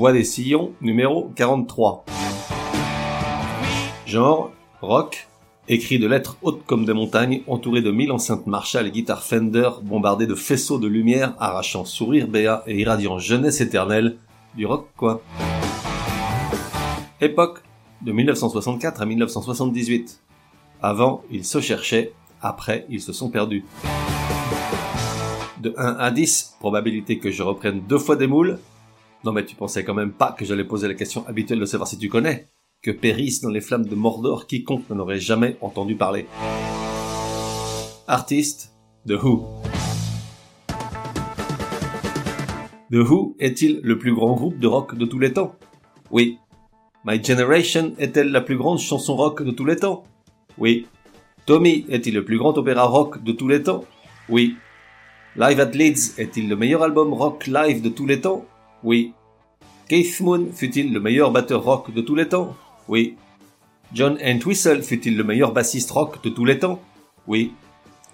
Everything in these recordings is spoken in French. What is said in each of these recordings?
Voix des sillons, numéro 43. Genre, rock, écrit de lettres hautes comme des montagnes, entouré de mille enceintes Marshall et guitares Fender, bombardé de faisceaux de lumière, arrachant sourire béat et irradiant jeunesse éternelle, du rock quoi. Époque, de 1964 à 1978. Avant, ils se cherchaient, après, ils se sont perdus. De 1 à 10, probabilité que je reprenne deux fois des moules, non mais tu pensais quand même pas que j'allais poser la question habituelle de savoir si tu connais Que périsse dans les flammes de Mordor quiconque n'en aurait jamais entendu parler. Artiste, The Who? The Who est-il le plus grand groupe de rock de tous les temps? Oui. My Generation est-elle la plus grande chanson rock de tous les temps? Oui. Tommy est-il le plus grand opéra rock de tous les temps? Oui. Live at Leeds est-il le meilleur album rock live de tous les temps? Oui. Keith Moon fut-il le meilleur batteur rock de tous les temps Oui. John Entwistle fut-il le meilleur bassiste rock de tous les temps Oui.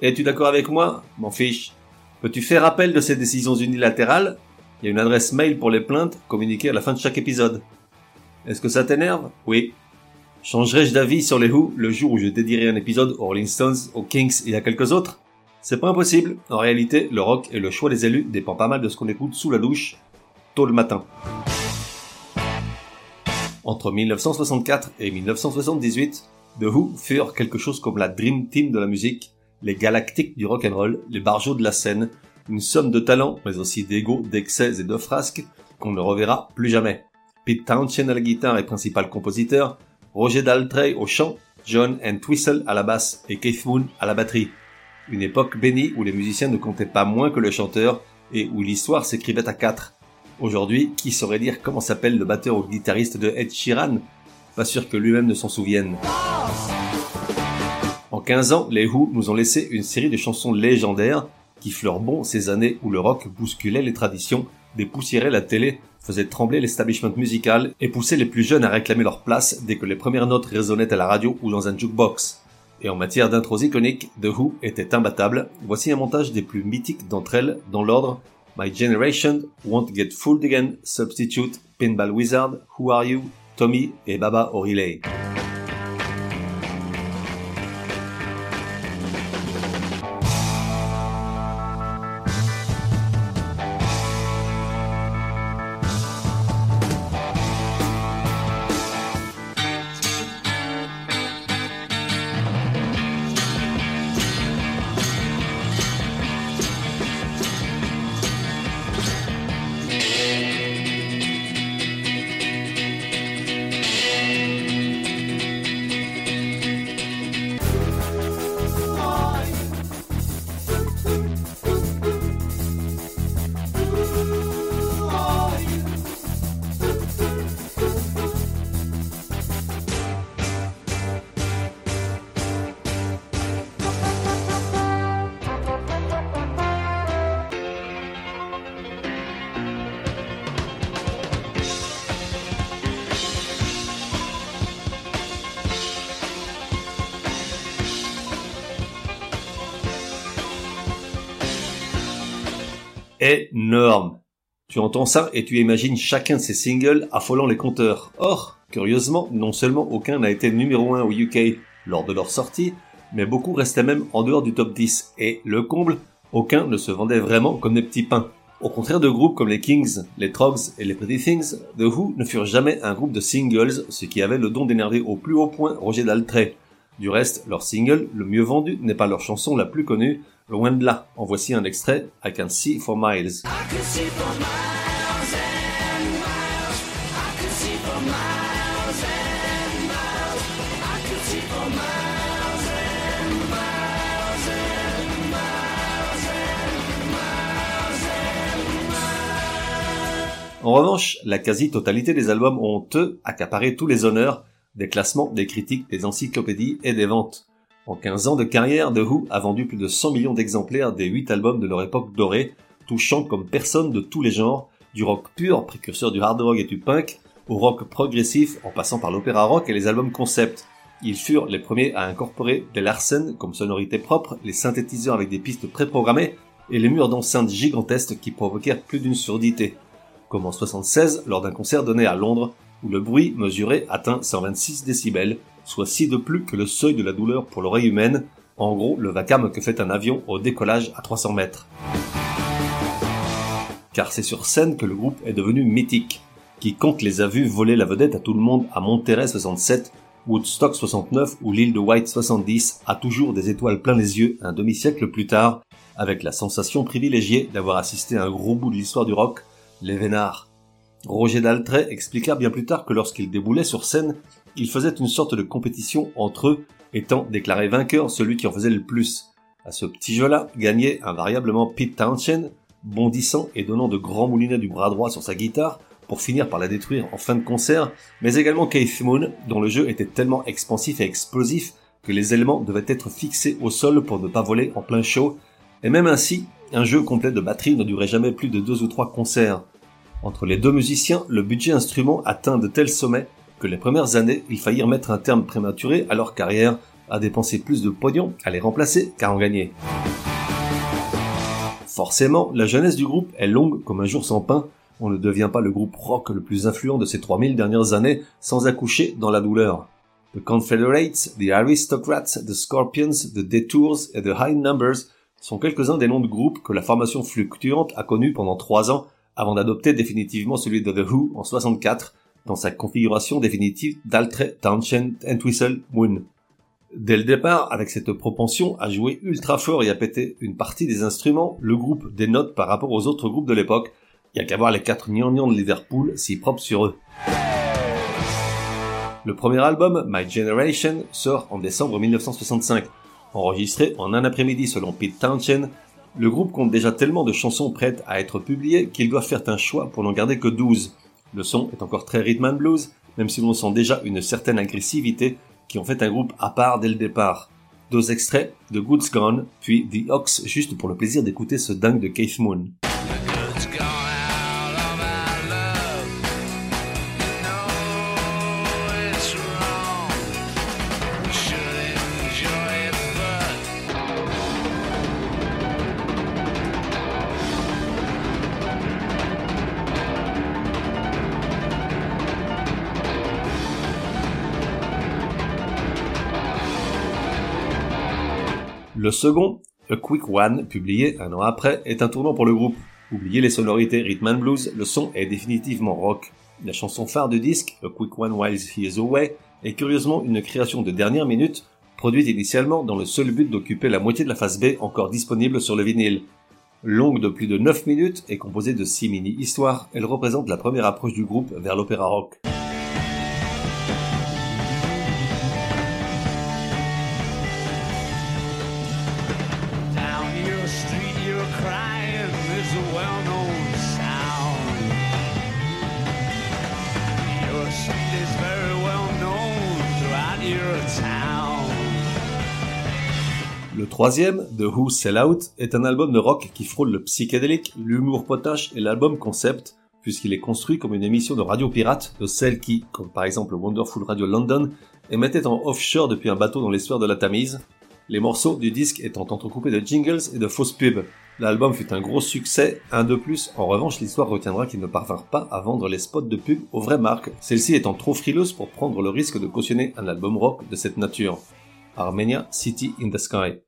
Es-tu d'accord avec moi M'en fiche. Peux-tu faire appel de ces décisions unilatérales? Il y a une adresse mail pour les plaintes communiquées à la fin de chaque épisode. Est-ce que ça t'énerve? Oui. Changerai-je d'avis sur les Who le jour où je dédierai un épisode aux Rolling Stones, aux Kings et à quelques autres? C'est pas impossible. En réalité, le rock et le choix des élus dépend pas mal de ce qu'on écoute sous la douche tôt le matin. Entre 1964 et 1978, The Who furent quelque chose comme la Dream Team de la musique, les galactiques du rock'n'roll, les barjots de la scène, une somme de talents, mais aussi d'ego, d'excès et de frasques qu'on ne reverra plus jamais. Pete Townshend à la guitare et principal compositeur, Roger Daltrey au chant, John Entwistle à la basse et Keith Moon à la batterie. Une époque bénie où les musiciens ne comptaient pas moins que le chanteur et où l'histoire s'écrivait à quatre. Aujourd'hui, qui saurait dire comment s'appelle le batteur ou guitariste de Ed Sheeran? Pas sûr que lui-même ne s'en souvienne. En 15 ans, les Who nous ont laissé une série de chansons légendaires qui fleurent bon ces années où le rock bousculait les traditions, dépoussiérait la télé, faisait trembler l'establishment musical et poussait les plus jeunes à réclamer leur place dès que les premières notes résonnaient à la radio ou dans un jukebox. Et en matière d'intros iconiques, The Who était imbattable. Voici un montage des plus mythiques d'entre elles dans l'ordre My Generation, Won't Get Fooled Again, Substitute, Pinball Wizard, Who Are You, Tommy et Baba O'Reilly. Énorme. Tu entends ça et tu imagines chacun de ces singles affolant les compteurs. Or, curieusement, non seulement aucun n'a été numéro 1 au UK lors de leur sortie, mais beaucoup restaient même en dehors du top 10. Et le comble, aucun ne se vendait vraiment comme des petits pains. Au contraire de groupes comme les Kings, les Trogs et les Pretty Things, The Who ne furent jamais un groupe de singles, ce qui avait le don d'énerver au plus haut point Roger Daltrey. Du reste, leur single, le mieux vendu, n'est pas leur chanson la plus connue, loin de là. En voici un extrait, I Can See For Miles. En revanche, la quasi-totalité des albums ont, eux, accaparé tous les honneurs des classements, des critiques, des encyclopédies et des ventes. En 15 ans de carrière, The Who a vendu plus de 100 millions d'exemplaires des 8 albums de leur époque dorée, touchant comme personne de tous les genres, du rock pur, précurseur du hard rock et du punk, au rock progressif, en passant par l'opéra rock et les albums concept. Ils furent les premiers à incorporer des Larsen comme sonorité propre, les synthétiseurs avec des pistes préprogrammées, et les murs d'enceinte gigantesques qui provoquèrent plus d'une surdité comme en 76 lors d'un concert donné à Londres où le bruit mesuré atteint 126 décibels, soit si de plus que le seuil de la douleur pour l'oreille humaine, en gros le vacarme que fait un avion au décollage à 300 mètres. Car c'est sur scène que le groupe est devenu mythique. Quiconque les a vus voler la vedette à tout le monde à Monterrey 67, Woodstock 69 ou l'île de White 70 a toujours des étoiles plein les yeux un demi-siècle plus tard, avec la sensation privilégiée d'avoir assisté à un gros bout de l'histoire du rock les vénards. Roger Daltrey expliqua bien plus tard que lorsqu'il déboulait sur scène, il faisait une sorte de compétition entre eux, étant déclaré vainqueur celui qui en faisait le plus. À ce petit jeu-là gagnait invariablement Pete Townshend, bondissant et donnant de grands moulinets du bras droit sur sa guitare, pour finir par la détruire en fin de concert, mais également Keith Moon, dont le jeu était tellement expansif et explosif que les éléments devaient être fixés au sol pour ne pas voler en plein show, et même ainsi, un jeu complet de batterie ne durait jamais plus de deux ou trois concerts. Entre les deux musiciens, le budget instrument atteint de tels sommets que les premières années, ils faillirent mettre un terme prématuré à leur carrière, à dépenser plus de pognon à les remplacer qu'à en gagner. Forcément, la jeunesse du groupe est longue comme un jour sans pain, on ne devient pas le groupe rock le plus influent de ces 3000 dernières années sans accoucher dans la douleur. The Confederates, The Aristocrats, The Scorpions, The Detours et The High Numbers sont quelques-uns des noms de groupes que la formation fluctuante a connus pendant trois ans avant d'adopter définitivement celui de The Who en 64 dans sa configuration définitive d'Altre, Townshend, Entwistle, Moon. Dès le départ, avec cette propension à jouer ultra fort et à péter une partie des instruments, le groupe dénote par rapport aux autres groupes de l'époque. Il y a qu'à voir les quatre gnangnans de Liverpool si propres sur eux. Le premier album, My Generation, sort en décembre 1965. Enregistré en un après-midi selon Pete Townshend, le groupe compte déjà tellement de chansons prêtes à être publiées qu'il doit faire un choix pour n'en garder que 12. Le son est encore très rhythm and blues, même si l'on sent déjà une certaine agressivité qui en fait un groupe à part dès le départ. Deux extraits de Goods Gone, puis The Ox, juste pour le plaisir d'écouter ce dingue de Keith Moon. Le second, A Quick One, publié un an après, est un tournant pour le groupe. Oubliez les sonorités rhythm and blues, le son est définitivement rock. La chanson phare du disque, A Quick One While He Is Away, est curieusement une création de dernière minute, produite initialement dans le seul but d'occuper la moitié de la face B encore disponible sur le vinyle. Longue de plus de 9 minutes et composée de 6 mini-histoires, elle représente la première approche du groupe vers l'opéra rock. Le troisième, The Who Sell Out, est un album de rock qui frôle le psychédélique, l'humour potache et l'album concept, puisqu'il est construit comme une émission de radio pirate, de celle qui, comme par exemple Wonderful Radio London, émettait en offshore depuis un bateau dans l'estuaire de la Tamise, les morceaux du disque étant entrecoupés de jingles et de fausses pubs. L'album fut un gros succès, un de plus, en revanche l'histoire retiendra qu'ils ne parvinrent pas à vendre les spots de pub aux vraies marques, celles-ci étant trop frileuses pour prendre le risque de cautionner un album rock de cette nature. Armenia City in the Sky.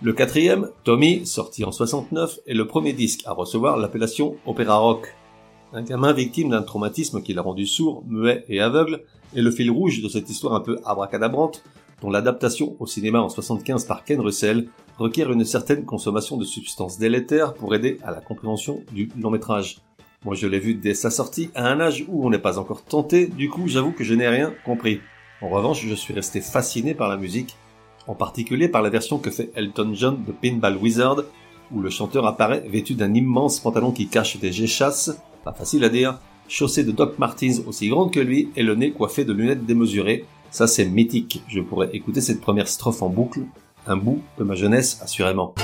Le quatrième, Tommy, sorti en 69, est le premier disque à recevoir l'appellation opéra rock. Un gamin victime d'un traumatisme qui l'a rendu sourd, muet et aveugle est le fil rouge de cette histoire un peu abracadabrante dont l'adaptation au cinéma en 75 par Ken Russell requiert une certaine consommation de substances délétères pour aider à la compréhension du long métrage. Moi je l'ai vu dès sa sortie à un âge où on n'est pas encore tenté, du coup j'avoue que je n'ai rien compris. En revanche je suis resté fasciné par la musique, en particulier par la version que fait Elton John de Pinball Wizard, où le chanteur apparaît vêtu d'un immense pantalon qui cache des géchasses, pas facile à dire, chaussé de Doc Martens aussi grandes que lui et le nez coiffé de lunettes démesurées, ça c'est mythique, je pourrais écouter cette première strophe en boucle, un bout de ma jeunesse assurément.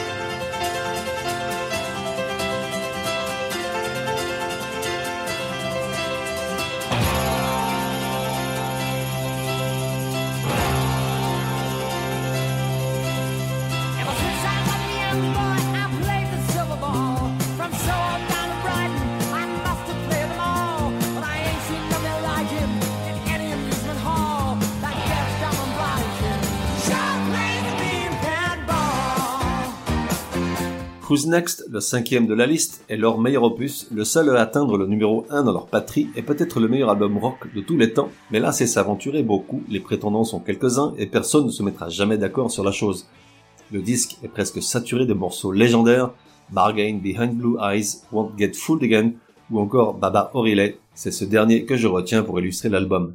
Who's Next, le cinquième de la liste, est leur meilleur opus, le seul à atteindre le numéro 1 dans leur patrie et peut-être le meilleur album rock de tous les temps, mais là c'est s'aventurer beaucoup, les prétendants sont quelques-uns et personne ne se mettra jamais d'accord sur la chose. Le disque est presque saturé de morceaux légendaires, Bargain Behind Blue Eyes, Won't Get Fooled Again, ou encore Baba O'Reilly, c'est ce dernier que je retiens pour illustrer l'album.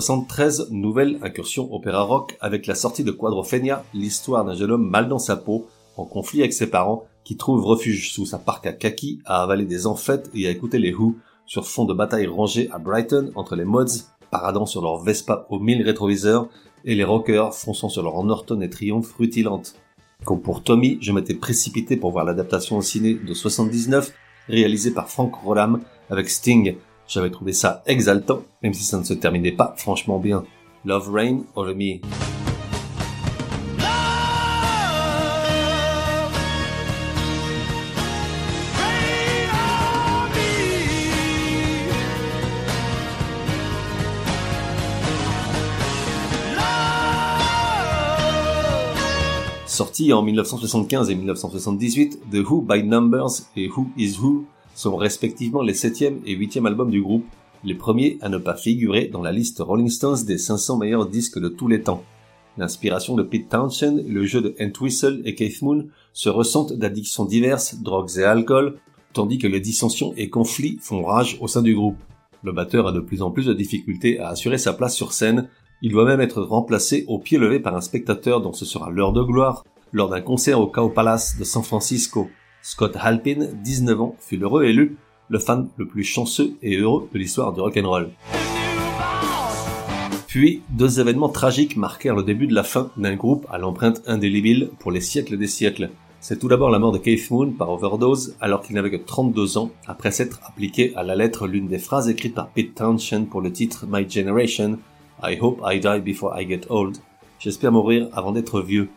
73, nouvelle incursion opéra rock avec la sortie de Quadrophenia, l'histoire d'un jeune homme mal dans sa peau, en conflit avec ses parents, qui trouve refuge sous sa parka kaki à avaler des enfêtes et à écouter les Who sur fond de bataille rangée à Brighton entre les mods paradant sur leur Vespa aux mille rétroviseurs et les rockers fonçant sur leur Norton et Triumph rutilante. Comme pour Tommy, je m'étais précipité pour voir l'adaptation au ciné de 79 réalisée par Frank Rolam avec Sting j'avais trouvé ça exaltant, même si ça ne se terminait pas franchement bien. Love Rain or Me. Sorti en 1975 et 1978, The Who by Numbers et Who is Who sont respectivement les septième et huitième albums du groupe, les premiers à ne pas figurer dans la liste Rolling Stones des 500 meilleurs disques de tous les temps. L'inspiration de Pete Townshend le jeu de Entwistle et Keith Moon se ressentent d'addictions diverses, drogues et alcool, tandis que les dissensions et conflits font rage au sein du groupe. Le batteur a de plus en plus de difficultés à assurer sa place sur scène, il doit même être remplacé au pied levé par un spectateur dont ce sera l'heure de gloire, lors d'un concert au Cow Palace de San Francisco. Scott Halpin, 19 ans, fut l'heureux élu le fan le plus chanceux et heureux de l'histoire du rock'n'roll. Puis, deux événements tragiques marquèrent le début de la fin d'un groupe à l'empreinte indélébile pour les siècles des siècles. C'est tout d'abord la mort de Keith Moon par overdose alors qu'il n'avait que 32 ans après s'être appliqué à la lettre l'une des phrases écrites par Pete Townshend pour le titre My Generation, I hope I die before I get old. J'espère mourir avant d'être vieux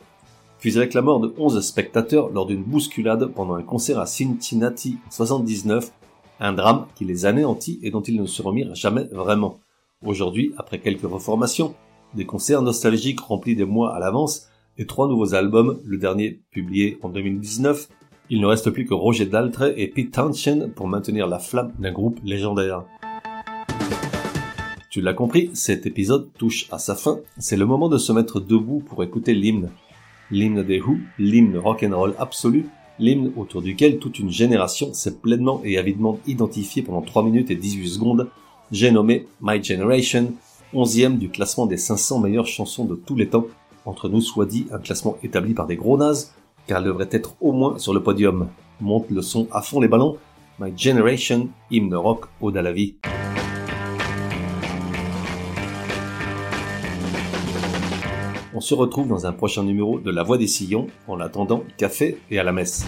puis avec la mort de 11 spectateurs lors d'une bousculade pendant un concert à Cincinnati en 79, un drame qui les anéantit et dont ils ne se remirent jamais vraiment. Aujourd'hui, après quelques reformations, des concerts nostalgiques remplis des mois à l'avance et trois nouveaux albums, le dernier publié en 2019, il ne reste plus que Roger Daltrey et Pete Townshend pour maintenir la flamme d'un groupe légendaire. Tu l'as compris, cet épisode touche à sa fin, c'est le moment de se mettre debout pour écouter l'hymne l'hymne des Who, l'hymne rock'n'roll absolu, l'hymne autour duquel toute une génération s'est pleinement et avidement identifiée pendant 3 minutes et 18 secondes, j'ai nommé My Generation, onzième du classement des 500 meilleures chansons de tous les temps, entre nous soit dit un classement établi par des gros nazes, car elle devrait être au moins sur le podium. Monte le son à fond les ballons, My Generation, hymne rock, à la vie. On se retrouve dans un prochain numéro de La Voix des Sillons. En attendant, café et à la messe.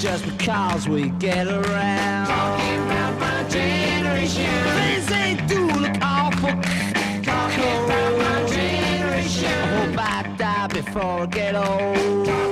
just because we get around. Talking about my generation. Things they do look awful. Talking cool. about my generation. I hope I die before I get old?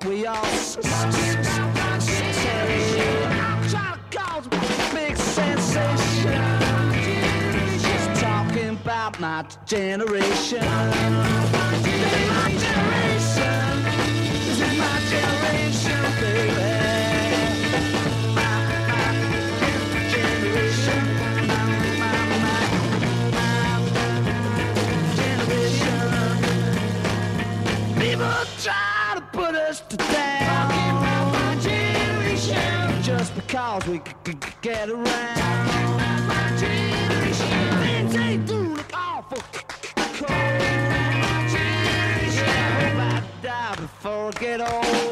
To dig what we all s- s- s- say. I'm trying to cause a big sensation. Just talking about my generation. This is my generation. This is my generation, baby. Just because we c- c- c- get around. Things they do look awful c- c- cold. Yeah, I hope I die before I get old.